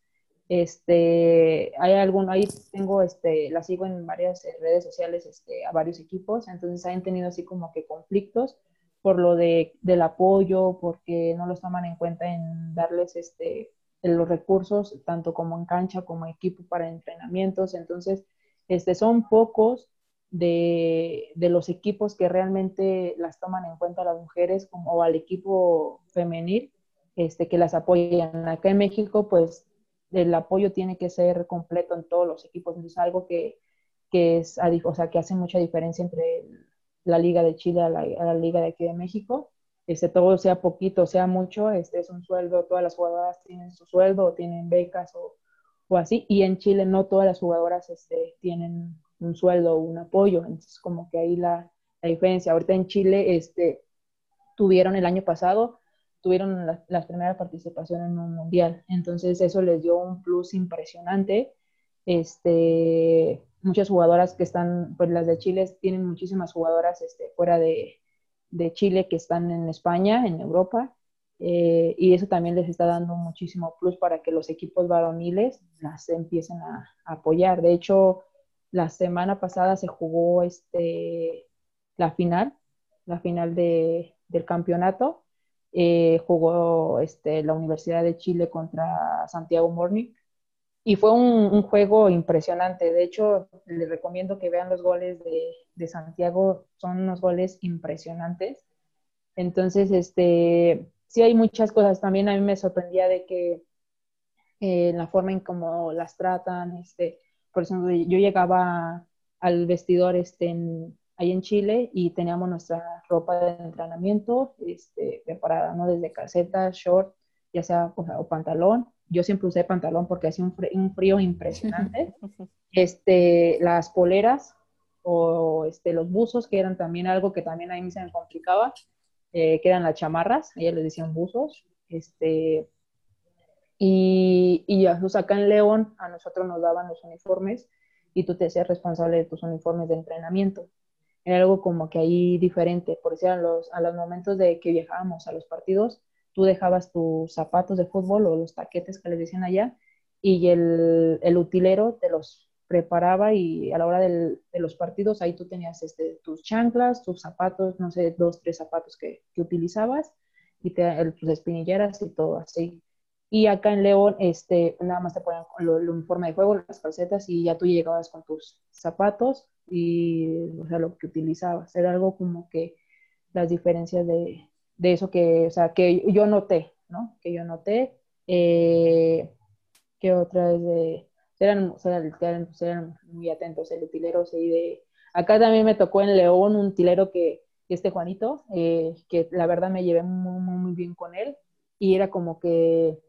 Este, hay alguno, ahí tengo, este, la sigo en varias eh, redes sociales, este, a varios equipos, entonces han tenido así como que conflictos por lo de, del apoyo, porque no los toman en cuenta en darles, este, los recursos, tanto como en cancha como equipo para entrenamientos, entonces, este, son pocos de, de, los equipos que realmente las toman en cuenta las mujeres como o al equipo femenil este, que las apoyan. Acá en México, pues el apoyo tiene que ser completo en todos los equipos. Entonces, algo que, que es, o sea, que hace mucha diferencia entre la Liga de Chile a la, Liga de aquí de México. Este, todo sea poquito, sea mucho, este es un sueldo, todas las jugadoras tienen su sueldo tienen becas o, o así. Y en Chile no todas las jugadoras este, tienen un sueldo o un apoyo. Entonces, como que ahí la, la diferencia. Ahorita en Chile, este, tuvieron el año pasado tuvieron la, las primeras participaciones en un mundial. Entonces eso les dio un plus impresionante. Este, muchas jugadoras que están, pues las de Chile tienen muchísimas jugadoras este, fuera de, de, Chile que están en España, en Europa, eh, y eso también les está dando muchísimo plus para que los equipos varoniles las empiecen a, a apoyar. De hecho, la semana pasada se jugó este, la final, la final de, del campeonato, eh, jugó este, la Universidad de Chile contra Santiago Morning y fue un, juego impresionante. De hecho, les recomiendo que vean los goles de, Santiago, son unos goles impresionantes. Entonces, este, sí hay muchas cosas. También a mí me sorprendía de que eh, la forma en cómo las tratan, este, por ejemplo, yo llegaba al vestidor este, en, ahí en Chile y teníamos nuestra ropa de entrenamiento este, preparada, ¿no? Desde calcetas, short, ya sea o, pantalón. Yo siempre usé pantalón porque hacía un frío, un frío impresionante. <laughs> este, las poleras o este, los buzos, que eran también algo que también a mí se me complicaba, eh, que eran las chamarras, ellas les decían buzos. Este, y, y acá en León a nosotros nos daban los uniformes y tú te hacías responsable de tus uniformes de entrenamiento era algo como que ahí diferente, por decir, a los, a los momentos de que viajábamos a los partidos, tú dejabas tus zapatos de fútbol o los taquetes que les decían allá y el, el utilero te los preparaba y a la hora del, de los partidos ahí tú tenías este, tus chanclas, tus zapatos, no sé, dos, tres zapatos que, que utilizabas y te, tus espinilleras y todo así. Y acá en León, este, nada más te ponen el uniforme de juego, las calcetas y ya tú llegabas con tus zapatos y, o sea, lo que utilizabas. Era algo como que las diferencias de, de eso que, o sea, que yo noté, ¿no? Que yo noté. Eh, que otra vez de... Eran, eran, eran, muy atentos, el utilero, sí, de... Acá también me tocó en León un utilero que, este Juanito, eh, que la verdad me llevé muy, muy, muy bien con él y era como que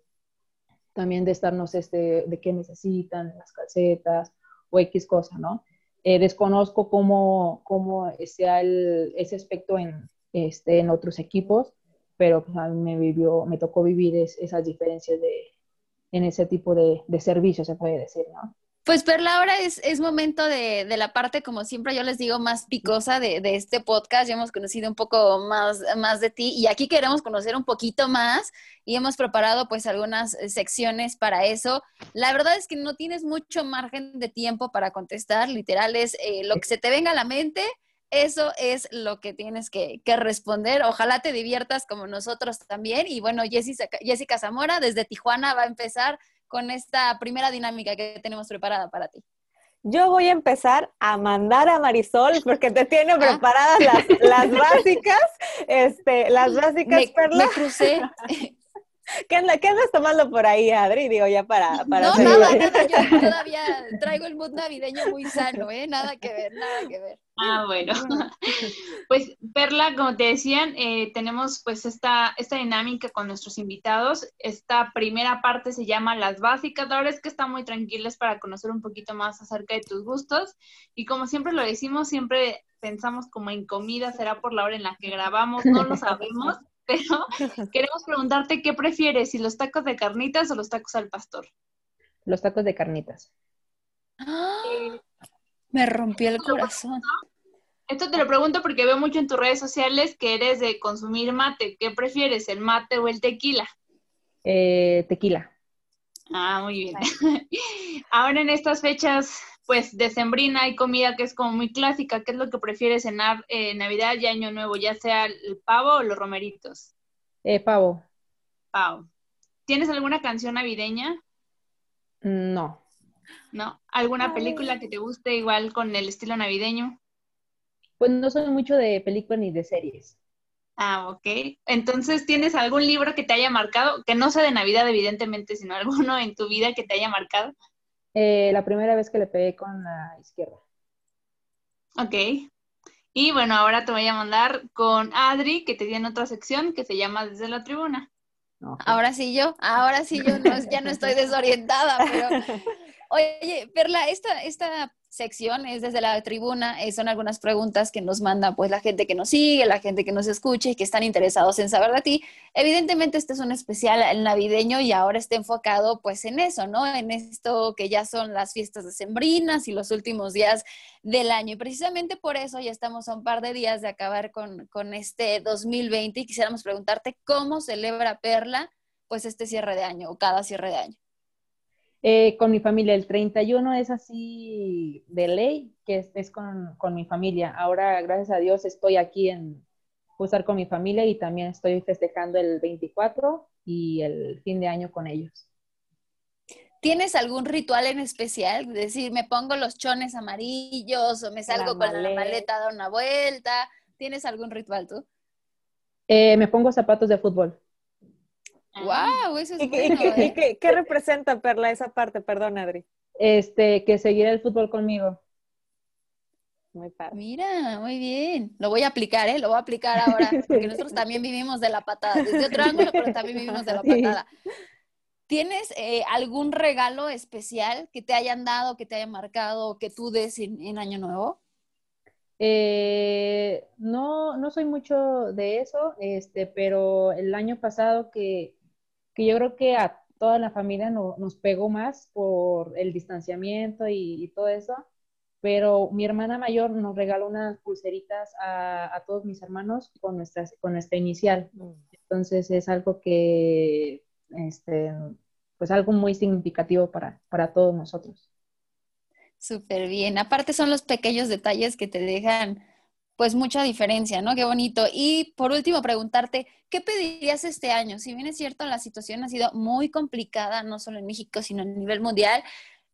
también de estarnos este, de qué necesitan, las calcetas o X cosa, ¿no? Eh, desconozco cómo, cómo sea ese aspecto en, este, en otros equipos, pero pues, a mí me, vivió, me tocó vivir esas diferencias de, en ese tipo de, de servicio, se puede decir, ¿no? Pues Perla, ahora es, es momento de, de, la parte, como siempre yo les digo, más picosa de, de, este podcast. Ya hemos conocido un poco más, más de ti y aquí queremos conocer un poquito más y hemos preparado pues algunas secciones para eso. La verdad es que no tienes mucho margen de tiempo para contestar, literal es eh, lo que se te venga a la mente, eso es lo que tienes que, que, responder. Ojalá te diviertas como nosotros también. Y bueno, Jessica, Jessica Zamora desde Tijuana va a empezar con esta primera dinámica que tenemos preparada para ti? Yo voy a empezar a mandar a Marisol porque te tiene ah. preparadas las, las, <laughs> básicas, este, las básicas, me, Me crucé. <laughs> ¿Qué, andas, ¿Qué andas tomando por ahí, Adri? Digo, ya para... para no, nada, nada, yo <laughs> todavía traigo el mood navideño muy sano, ¿eh? Nada que ver, nada que ver. Ah, bueno. <laughs> Pues, Perla, como te decían, eh, tenemos pues esta, esta dinámica con nuestros invitados. Esta primera parte se llama Las Básicas. La verdad es que están muy tranquilas para conocer un poquito más acerca de tus gustos. Y como siempre lo decimos, siempre pensamos como en comida, será por la hora en la que grabamos, no lo sabemos <laughs> pero queremos preguntarte qué prefieres, si los tacos de carnitas o los tacos al pastor. Los tacos de carnitas. me rompió el corazón. Esto te lo pregunto porque veo mucho en tus redes sociales que eres de consumir mate. ¿Qué prefieres, el mate o el tequila? Eh, tequila. Ah, muy bien. <laughs> Ahora en estas fechas, pues decembrina hay comida que es como muy clásica. ¿Qué es lo que prefieres cenar en Navidad y Año Nuevo? Ya sea el pavo o los romeritos. Eh, pavo. Pavo. ¿Tienes alguna canción navideña? No. ¿No? ¿Alguna película que te guste igual con el estilo navideño? Pues no soy mucho de películas ni de series. Ah, ok. Entonces, ¿tienes algún libro que te haya marcado? Que no sea de Navidad, evidentemente, sino <laughs> alguno en tu vida que te haya marcado. Eh, la primera vez que le pegué con la izquierda. Ok. Y bueno, ahora te voy a mandar con Adri, que te tiene otra sección que se llama Desde la Tribuna. Ahora sí yo, ahora sí yo ya no estoy <laughs> desorientada, pero oye, Perla, esta, esta sección es desde la tribuna, eh, son algunas preguntas que nos manda pues la gente que nos sigue, la gente que nos escucha y que están interesados en saber de ti. Evidentemente este es un especial navideño y ahora está enfocado pues en eso, ¿no? En esto que ya son las fiestas decembrinas y los últimos días del año. Y precisamente por eso ya estamos a un par de días de acabar con, con este 2020 y quisiéramos preguntarte cómo celebra Perla pues este cierre de año o cada cierre de año. Eh, con mi familia, el 31 es así de ley, que es, con, con, mi familia. Ahora, gracias a Dios, estoy aquí en estar con mi familia y también estoy festejando el 24 y el fin de año con ellos. ¿Tienes algún ritual en especial? Es decir, me pongo los chones amarillos o me salgo con la maleta a dar una vuelta. ¿Tienes algún ritual tú? Eh, me pongo zapatos de fútbol. ¡Wow! Eso es ¿Y, bueno, ¿eh? qué, qué, representa, Perla, esa parte? Perdón, Adri. Este, que seguirá el fútbol conmigo. Muy padre. Mira, muy bien. Lo voy a aplicar, ¿eh? Lo voy a aplicar ahora, <laughs> porque nosotros también vivimos de la patada, desde otro ángulo, pero también vivimos de la patada. ¿Tienes eh, algún regalo especial que te hayan dado, que te haya marcado, que tú des en, en Año Nuevo? Eh, no, no soy mucho de eso, este, pero el año pasado que que yo creo que a toda la familia nos pegó más por el distanciamiento y, todo eso. pero mi hermana mayor nos regaló unas pulseritas a, todos mis hermanos con, nuestras, con nuestra inicial. Mm. Entonces es algo que, este, pues algo muy significativo para, para todos nosotros. Súper bien. Aparte son los pequeños detalles que te dejan pues mucha diferencia, ¿no? Qué bonito. Y por último, preguntarte, ¿qué pedirías este año? Si bien es cierto, la situación ha sido muy complicada, no solo en México, sino a nivel mundial,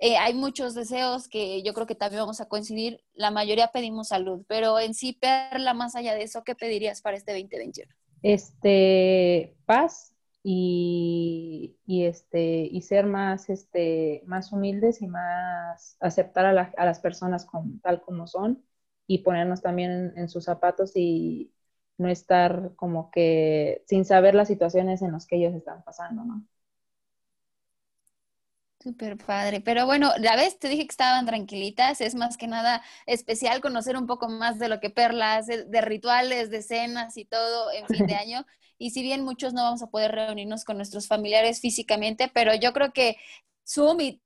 eh, hay muchos deseos que yo creo que también vamos a coincidir. La mayoría pedimos salud, pero en sí, Perla, más allá de eso, ¿qué pedirías para este 2021? Este, paz y, este, y ser más, este, más humildes y más aceptar a, a las personas tal como son y ponernos también en, sus zapatos y no estar como que sin saber las situaciones en las que ellos están pasando, ¿no? Súper padre. Pero bueno, la vez te dije que estaban tranquilitas. Es más que nada especial conocer un poco más de lo que Perla hace, de rituales, de cenas y todo en fin de <laughs> año. Y si bien muchos no vamos a poder reunirnos con nuestros familiares físicamente, pero yo creo que Zoom y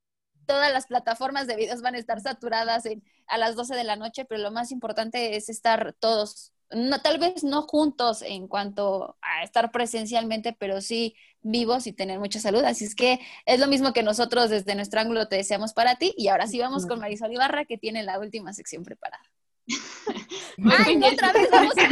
todas las plataformas de videos van a estar saturadas a las 12 de la noche, pero lo más importante es estar todos no, tal vez no juntos en cuanto a estar presencialmente, pero sí vivos y tener mucha salud. Así es que es lo mismo que nosotros desde nuestro ángulo te deseamos para ti. Y ahora sí vamos con Marisol Ibarra, que tiene la última sección preparada. <laughs> Ay, otra vez vamos a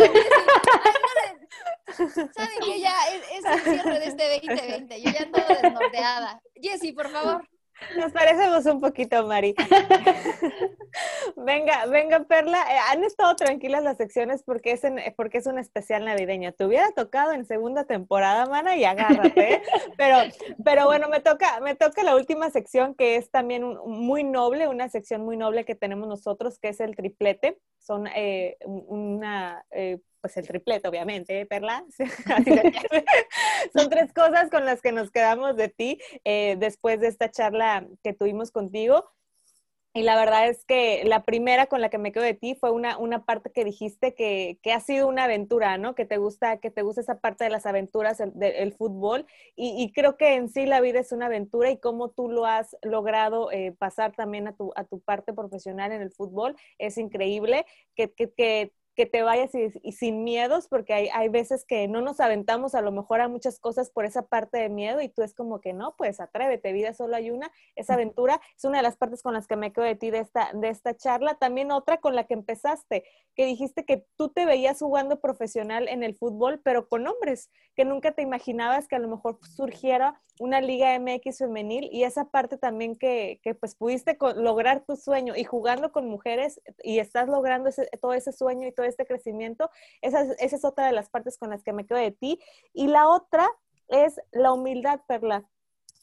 Saben que ya es, es, el cierre de este 2020. Yo ya todo desnorteada. Jessy, por favor. Nos parecemos un poquito, Mari. <laughs> venga, venga, Perla. Eh, han estado tranquilas las secciones porque es, porque es un especial navideño. Te hubiera tocado en segunda temporada, mana, y agárrate. ¿eh? Pero, pero bueno, me toca, me toca la última sección que es también muy noble, una sección muy noble que tenemos nosotros, que es el triplete. Son eh, una pues el triplete, obviamente, ¿eh, Perla. <laughs> Son tres cosas con las que nos quedamos de ti eh, después de esta charla que tuvimos contigo. Y la verdad es que la primera con la que me quedo de ti fue una, una parte que dijiste que, que, ha sido una aventura, ¿no? Que te gusta, que te gusta esa parte de las aventuras del fútbol. Y, creo que en sí la vida es una aventura y cómo tú lo has logrado eh, pasar también a tu, a tu parte profesional en el fútbol es increíble. Que, que, que que te vayas y, sin miedos, porque hay, hay, veces que no nos aventamos a lo mejor a muchas cosas por esa parte de miedo y tú es como que no, pues atrévete, vida solo hay una, esa aventura es una de las partes con las que me quedo de ti de esta, de esta charla. También otra con la que empezaste, que dijiste que tú te veías jugando profesional en el fútbol, pero con hombres, que nunca te imaginabas que a lo mejor surgiera una liga MX femenil y esa parte también que, que pues pudiste lograr tu sueño y jugando con mujeres y estás logrando todo ese sueño y todo este crecimiento, esa, esa es otra de las partes con las que me quedo de ti. Y la otra es la humildad, Perla.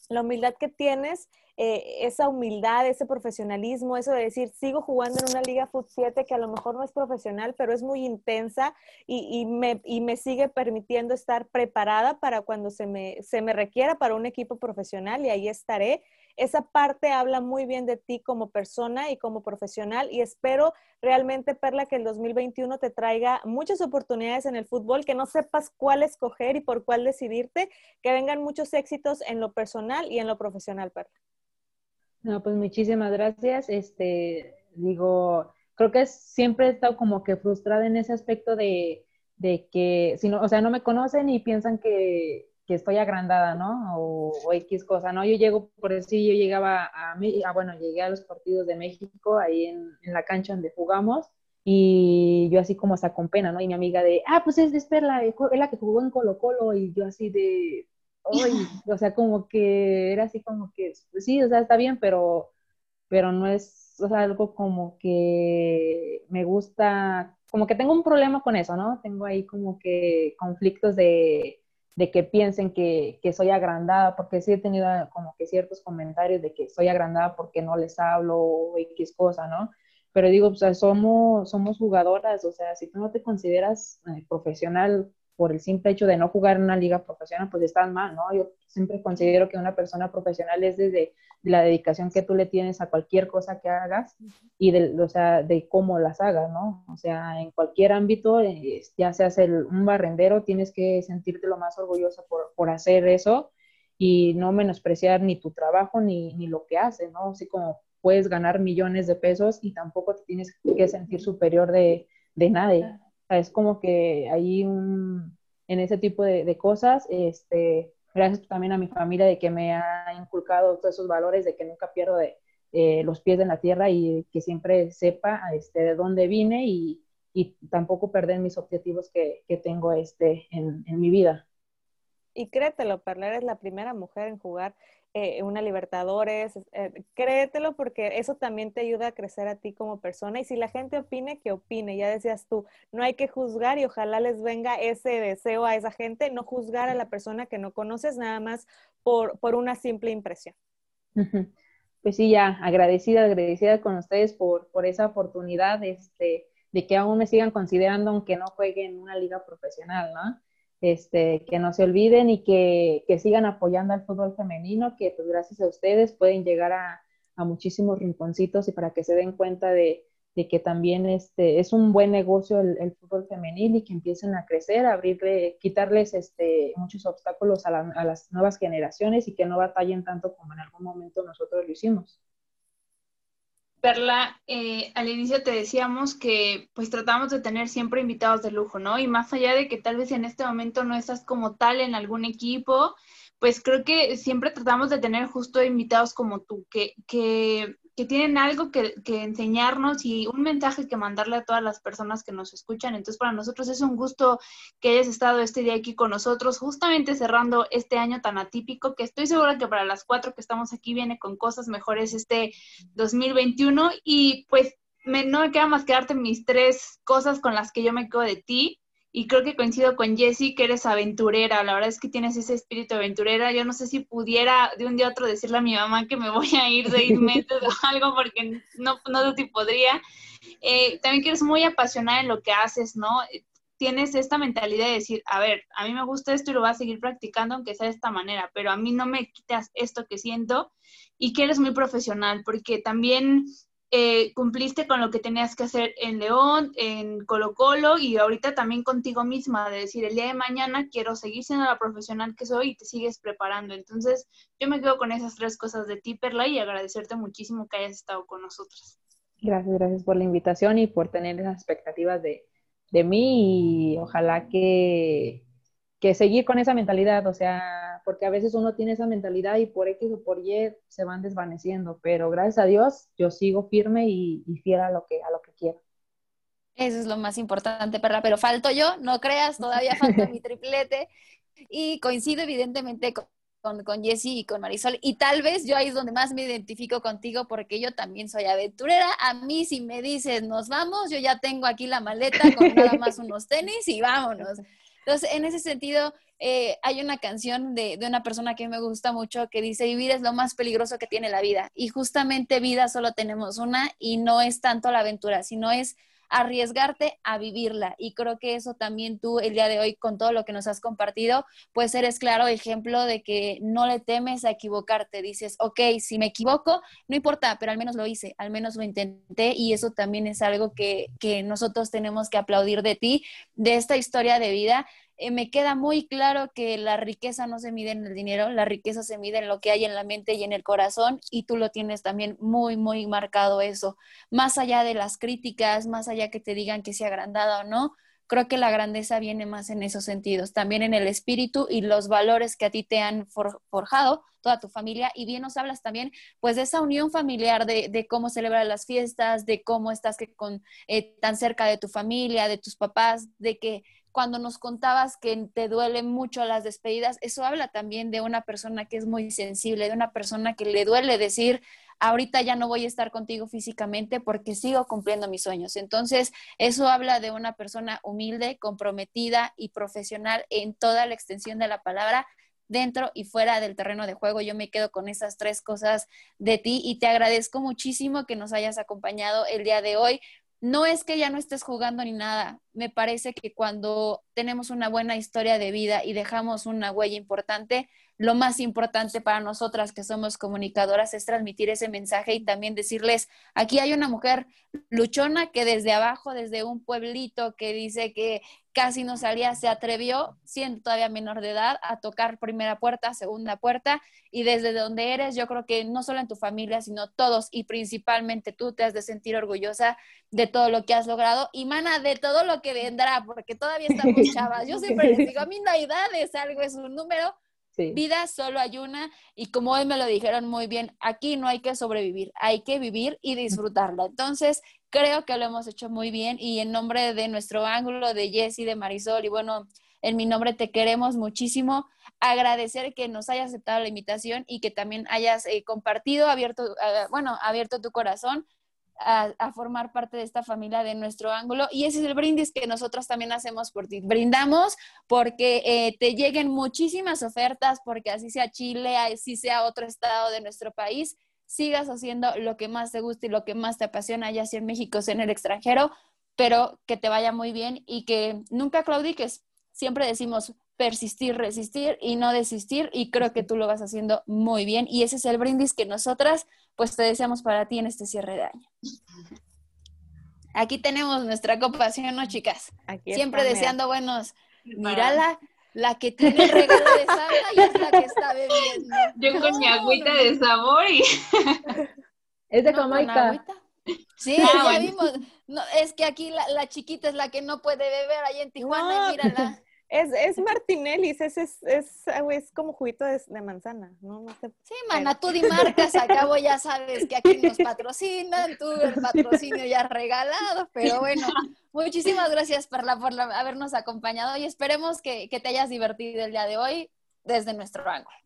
La humildad que tienes eh, esa humildad, ese profesionalismo, eso de decir, sigo jugando en una liga Foot 7 que a lo mejor no es profesional, pero es muy intensa y, me, y me, sigue permitiendo estar preparada para cuando se me, se me requiera para un equipo profesional y ahí estaré. Esa parte habla muy bien de ti como persona y como profesional y espero realmente, Perla, que el 2021 te traiga muchas oportunidades en el fútbol, que no sepas cuál escoger y por cuál decidirte, que vengan muchos éxitos en lo personal y en lo profesional, Perla. No, pues muchísimas gracias. Este, digo, creo que siempre he estado como que frustrada en ese aspecto de, que, si no, o sea, no me conocen y piensan que, estoy agrandada, ¿no? O, X cosa, ¿no? Yo llego, por decir, yo llegaba a, mí, ah, bueno, llegué a los partidos de México, ahí en, la cancha donde jugamos, y yo así como hasta con pena, ¿no? Y mi amiga de, ah, pues es, es Perla, es la que jugó en Colo Colo, y yo así de, <laughs> o sea, como que era así como que, pues sí, o sea, está bien, pero, pero no es, o sea, algo como que me gusta, como que tengo un problema con eso, ¿no? Tengo ahí como que conflictos de, de que piensen que, que, soy agrandada, porque sí he tenido como que ciertos comentarios de que soy agrandada porque no les hablo o X cosa, ¿no? Pero digo, o sea, somos, somos jugadoras, o sea, si tú no te consideras eh, profesional por el simple hecho de no jugar en una liga profesional, pues estás mal, ¿no? Yo siempre considero que una persona profesional es desde la dedicación que tú le tienes a cualquier cosa que hagas y de, o sea, de cómo las hagas, ¿no? O sea, en cualquier ámbito, ya seas el, un barrendero, tienes que sentirte lo más orgulloso por, por hacer eso y no menospreciar ni tu trabajo ni, ni lo que haces, ¿no? Así como puedes ganar millones de pesos y tampoco te tienes que sentir superior de, de nadie. es como que hay un, en ese tipo de, de, cosas, este, gracias también a mi familia de que me ha inculcado todos esos valores de que nunca pierdo eh, los pies en la tierra y que siempre sepa este, de dónde vine y, y tampoco perder mis objetivos que, que tengo este, en, en, mi vida. Y créetelo, Perla, eres la primera mujer en jugar eh, una Libertadores, eh, créetelo porque eso también te ayuda a crecer a ti como persona y si la gente opine, que opine, ya decías tú, no hay que juzgar y ojalá les venga ese deseo a esa gente, no juzgar a la persona que no conoces nada más por, por una simple impresión. Pues sí, ya agradecida, agradecida con ustedes por, por esa oportunidad este, de que aún me sigan considerando aunque no juegue en una liga profesional, ¿no? Este, que no se olviden y que, que, sigan apoyando al fútbol femenino, que pues gracias a ustedes pueden llegar a, a muchísimos rinconcitos y para que se den cuenta de, de que también este, es un buen negocio el, fútbol femenil y que empiecen a crecer, abrirle, quitarles este, muchos obstáculos a, la, a las nuevas generaciones y que no batallen tanto como en algún momento nosotros lo hicimos. Perla, eh, al inicio te decíamos que pues tratamos de tener siempre invitados de lujo, ¿no? Y más allá de que tal vez en este momento no estás como tal en algún equipo, pues creo que siempre tratamos de tener justo invitados como tú, que, que que tienen algo que, enseñarnos y un mensaje que mandarle a todas las personas que nos escuchan. Entonces, para nosotros es un gusto que hayas estado este día aquí con nosotros, justamente cerrando este año tan atípico, que estoy segura que para las cuatro que estamos aquí viene con cosas mejores este 2021. Y pues me, no me queda más que darte mis tres cosas con las que yo me quedo de ti y creo que coincido con Jessie que eres aventurera, la verdad es que tienes ese espíritu aventurera, yo no sé si pudiera de un día a otro decirle a mi mamá que me <laughs> voy a ir de ir meses o <laughs> algo porque no, no si podría. Eh, también que eres muy apasionada en lo que haces, ¿no? Tienes esta mentalidad de decir, a ver, a mí me gusta esto y lo voy a seguir practicando aunque sea de esta manera, pero a mí no me quitas esto que siento y que eres muy profesional, porque también eh, cumpliste con lo que tenías que hacer en León, en Colo Colo y ahorita también contigo misma, de decir, el día de mañana quiero seguir siendo la profesional que soy y te sigues preparando. Entonces, yo me quedo con esas tres cosas de ti, Perla, y agradecerte muchísimo que hayas estado con nosotros. Gracias, gracias por la invitación y por tener esas expectativas de, de mí y ojalá que que seguir con esa mentalidad, o sea, porque a veces uno tiene esa mentalidad y por X o por Y se van desvaneciendo, pero gracias a Dios yo sigo firme y, y fiel a lo que, a lo que quiero. Eso es lo más importante, Perla, pero falto yo, no creas, todavía falta mi <laughs> triplete y coincido evidentemente con, con, con Jessie y con Marisol. Y tal vez yo ahí es donde más me identifico contigo porque yo también soy aventurera. A mí si me dices nos vamos, yo ya tengo aquí la maleta con nada más unos tenis y vámonos. Entonces, en ese sentido, eh, hay una canción de, de, una persona que me gusta mucho que dice, vivir es lo más peligroso que tiene la vida. Y justamente vida solo tenemos una y no es tanto la aventura, sino es arriesgarte a vivirla. Y creo que eso también tú el día de hoy, con todo lo que nos has compartido, pues eres claro ejemplo de que no le temes a equivocarte. Dices, ok, si me equivoco, no importa, pero al menos lo hice, al menos lo intenté y eso también es algo que, que nosotros tenemos que aplaudir de ti, de esta historia de vida eh, me queda muy claro que la riqueza no se mide en el dinero, la riqueza se mide en lo que hay en la mente y en el corazón y tú lo tienes también muy, muy marcado eso. Más allá de las críticas, más allá que te digan que sea agrandada o no, creo que la grandeza viene más en esos sentidos, también en el espíritu y los valores que a ti te han forjado, toda tu familia, y bien nos hablas también, pues, de esa unión familiar, de, de cómo celebrar las fiestas, de cómo estás que con, eh, tan cerca de tu familia, de tus papás, de que cuando nos contabas que te duelen mucho las despedidas, eso habla también de una persona que es muy sensible, de una persona que le duele decir, ahorita ya no voy a estar contigo físicamente porque sigo cumpliendo mis sueños. Entonces, eso habla de una persona humilde, comprometida y profesional en toda la extensión de la palabra dentro y fuera del terreno de juego. Yo me quedo con esas tres cosas de ti y te agradezco muchísimo que nos hayas acompañado el día de hoy no es que ya no estés jugando ni nada. Me parece que cuando tenemos una buena historia de vida y dejamos una huella importante, lo más importante para nosotras que somos comunicadoras es transmitir ese mensaje y también decirles, aquí hay una mujer luchona que desde abajo, desde un pueblito que dice que casi no salía, se atrevió, siendo todavía menor de edad, a tocar primera puerta, segunda puerta, y desde donde eres, yo creo que no solo en tu familia, sino todos, y principalmente tú te has de sentir orgullosa de todo lo que has logrado, y mana, de todo lo que vendrá, porque todavía estamos <laughs> chavas. Yo siempre les digo, a mí la edad es algo, es un número, Vida solo hay una y como hoy me lo dijeron muy bien, aquí no hay que sobrevivir, hay que vivir y disfrutarla. Entonces, creo que lo hemos hecho muy bien y en nombre de nuestro ángulo, de Jessy, de Marisol y bueno, en mi nombre te queremos muchísimo. Agradecer que nos hayas aceptado la invitación y que también hayas eh, compartido, abierto, uh, bueno, abierto tu corazón a, formar parte de esta familia de nuestro ángulo. Y ese es el brindis que nosotros también hacemos por ti. Brindamos porque eh, te lleguen muchísimas ofertas, porque así sea Chile, así sea otro estado de nuestro país, sigas haciendo lo que más te gusta y lo que más te apasiona, ya sea en México, sea en el extranjero, pero que te vaya muy bien y que nunca claudiques. Siempre decimos, persistir, resistir y no desistir y creo que tú lo vas haciendo muy bien y ese es el brindis que nosotras pues te deseamos para ti en este cierre de año. Aquí tenemos nuestra copa, ¿sí no, chicas? Siempre deseando buenos. Mírala, la que tiene el regalo de Santa y es la que está bebiendo. Yo con mi agüita de sabor y... Es de Jamaica. Sí, ah, ya vimos. No, es que aquí la, chiquita es la que no puede beber ahí en Tijuana, mírala. Es, es Martinellis, es, es, es, es como juguito de, manzana, ¿no? no sí, mana, tú di marcas, acabo ya sabes que aquí nos patrocinan, tú el patrocinio ya regalado, pero bueno, muchísimas gracias Perla por habernos acompañado y esperemos que, que te hayas divertido el día de hoy desde nuestro ángulo.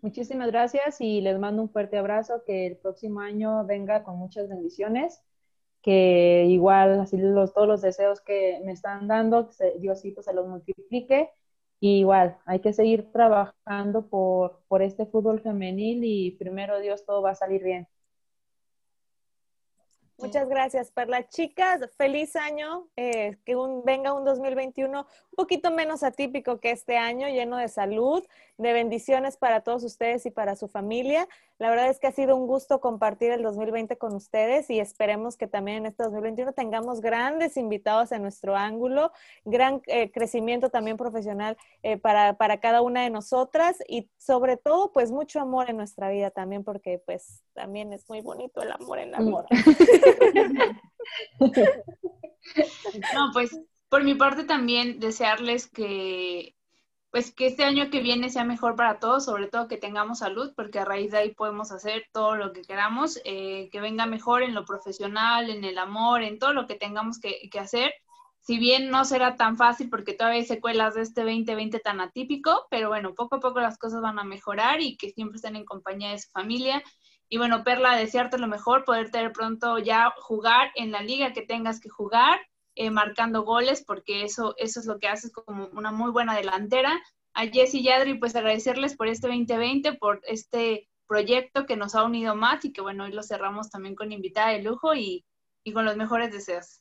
Muchísimas gracias y les mando un fuerte abrazo, que el próximo año venga con muchas bendiciones que igual así los, todos los deseos que me están dando, Diosito se los multiplique. Y igual, hay que seguir trabajando por, por este fútbol femenil y primero Dios todo va a salir bien. Muchas gracias, Perla. Chicas, feliz año, eh, que venga un 2021 un poquito menos atípico que este año, lleno de salud, de bendiciones para todos ustedes y para su familia. La verdad es que ha sido un gusto compartir el 2020 con ustedes y esperemos que también en este 2021 tengamos grandes invitados en nuestro ángulo, gran eh, crecimiento también profesional eh, para, para cada una de nosotras y sobre todo pues mucho amor en nuestra vida también porque pues también es muy bonito el amor en la <laughs> vida. no, pues por mi parte también desearles que pues que este año que viene sea mejor para todos, sobre todo que tengamos salud, porque a raíz de ahí podemos hacer todo lo que queramos, eh, que venga mejor en lo profesional, en el amor, en todo lo que tengamos que, que, hacer. Si bien no será tan fácil porque todavía hay secuelas de este 2020 tan atípico, pero bueno, poco a poco las cosas van a mejorar y que siempre estén en compañía de su familia. Y bueno, Perla, desearte lo mejor, poder tener pronto ya jugar en la liga que tengas que jugar, eh, marcando goles, porque eso, eso es lo que haces como una muy buena delantera. A Jess y Adri, pues agradecerles por este 2020, por este proyecto que nos ha unido más y que bueno, hoy lo cerramos también con invitada de lujo y, y con los mejores deseos.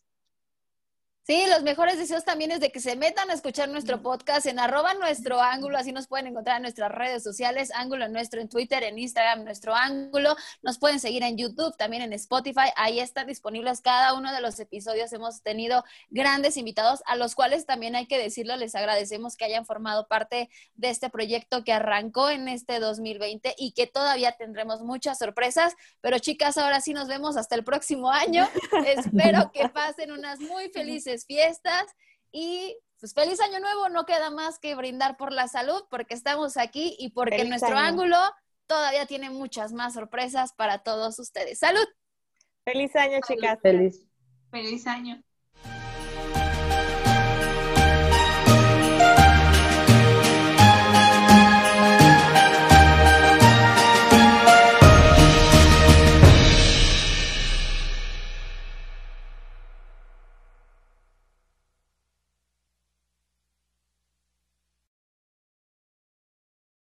Sí, los mejores deseos también es de que se metan a escuchar nuestro podcast en arroba nuestro ángulo, así nos pueden encontrar en nuestras redes sociales, ángulo nuestro en Twitter, en Instagram, nuestro ángulo, nos pueden seguir en YouTube, también en Spotify, ahí están disponibles cada uno de los episodios, hemos tenido grandes invitados a los cuales también hay que decirlo, les agradecemos que hayan formado parte de este proyecto que arrancó en este 2020 y que todavía tendremos muchas sorpresas, pero chicas, ahora sí nos vemos hasta el próximo año, <laughs> espero que pasen unas muy felices fiestas y pues feliz año nuevo, no queda más que brindar por la salud porque estamos aquí y porque nuestro ángulo todavía tiene muchas más sorpresas para todos ustedes. Salud. Feliz año, chicas. Feliz. Feliz año.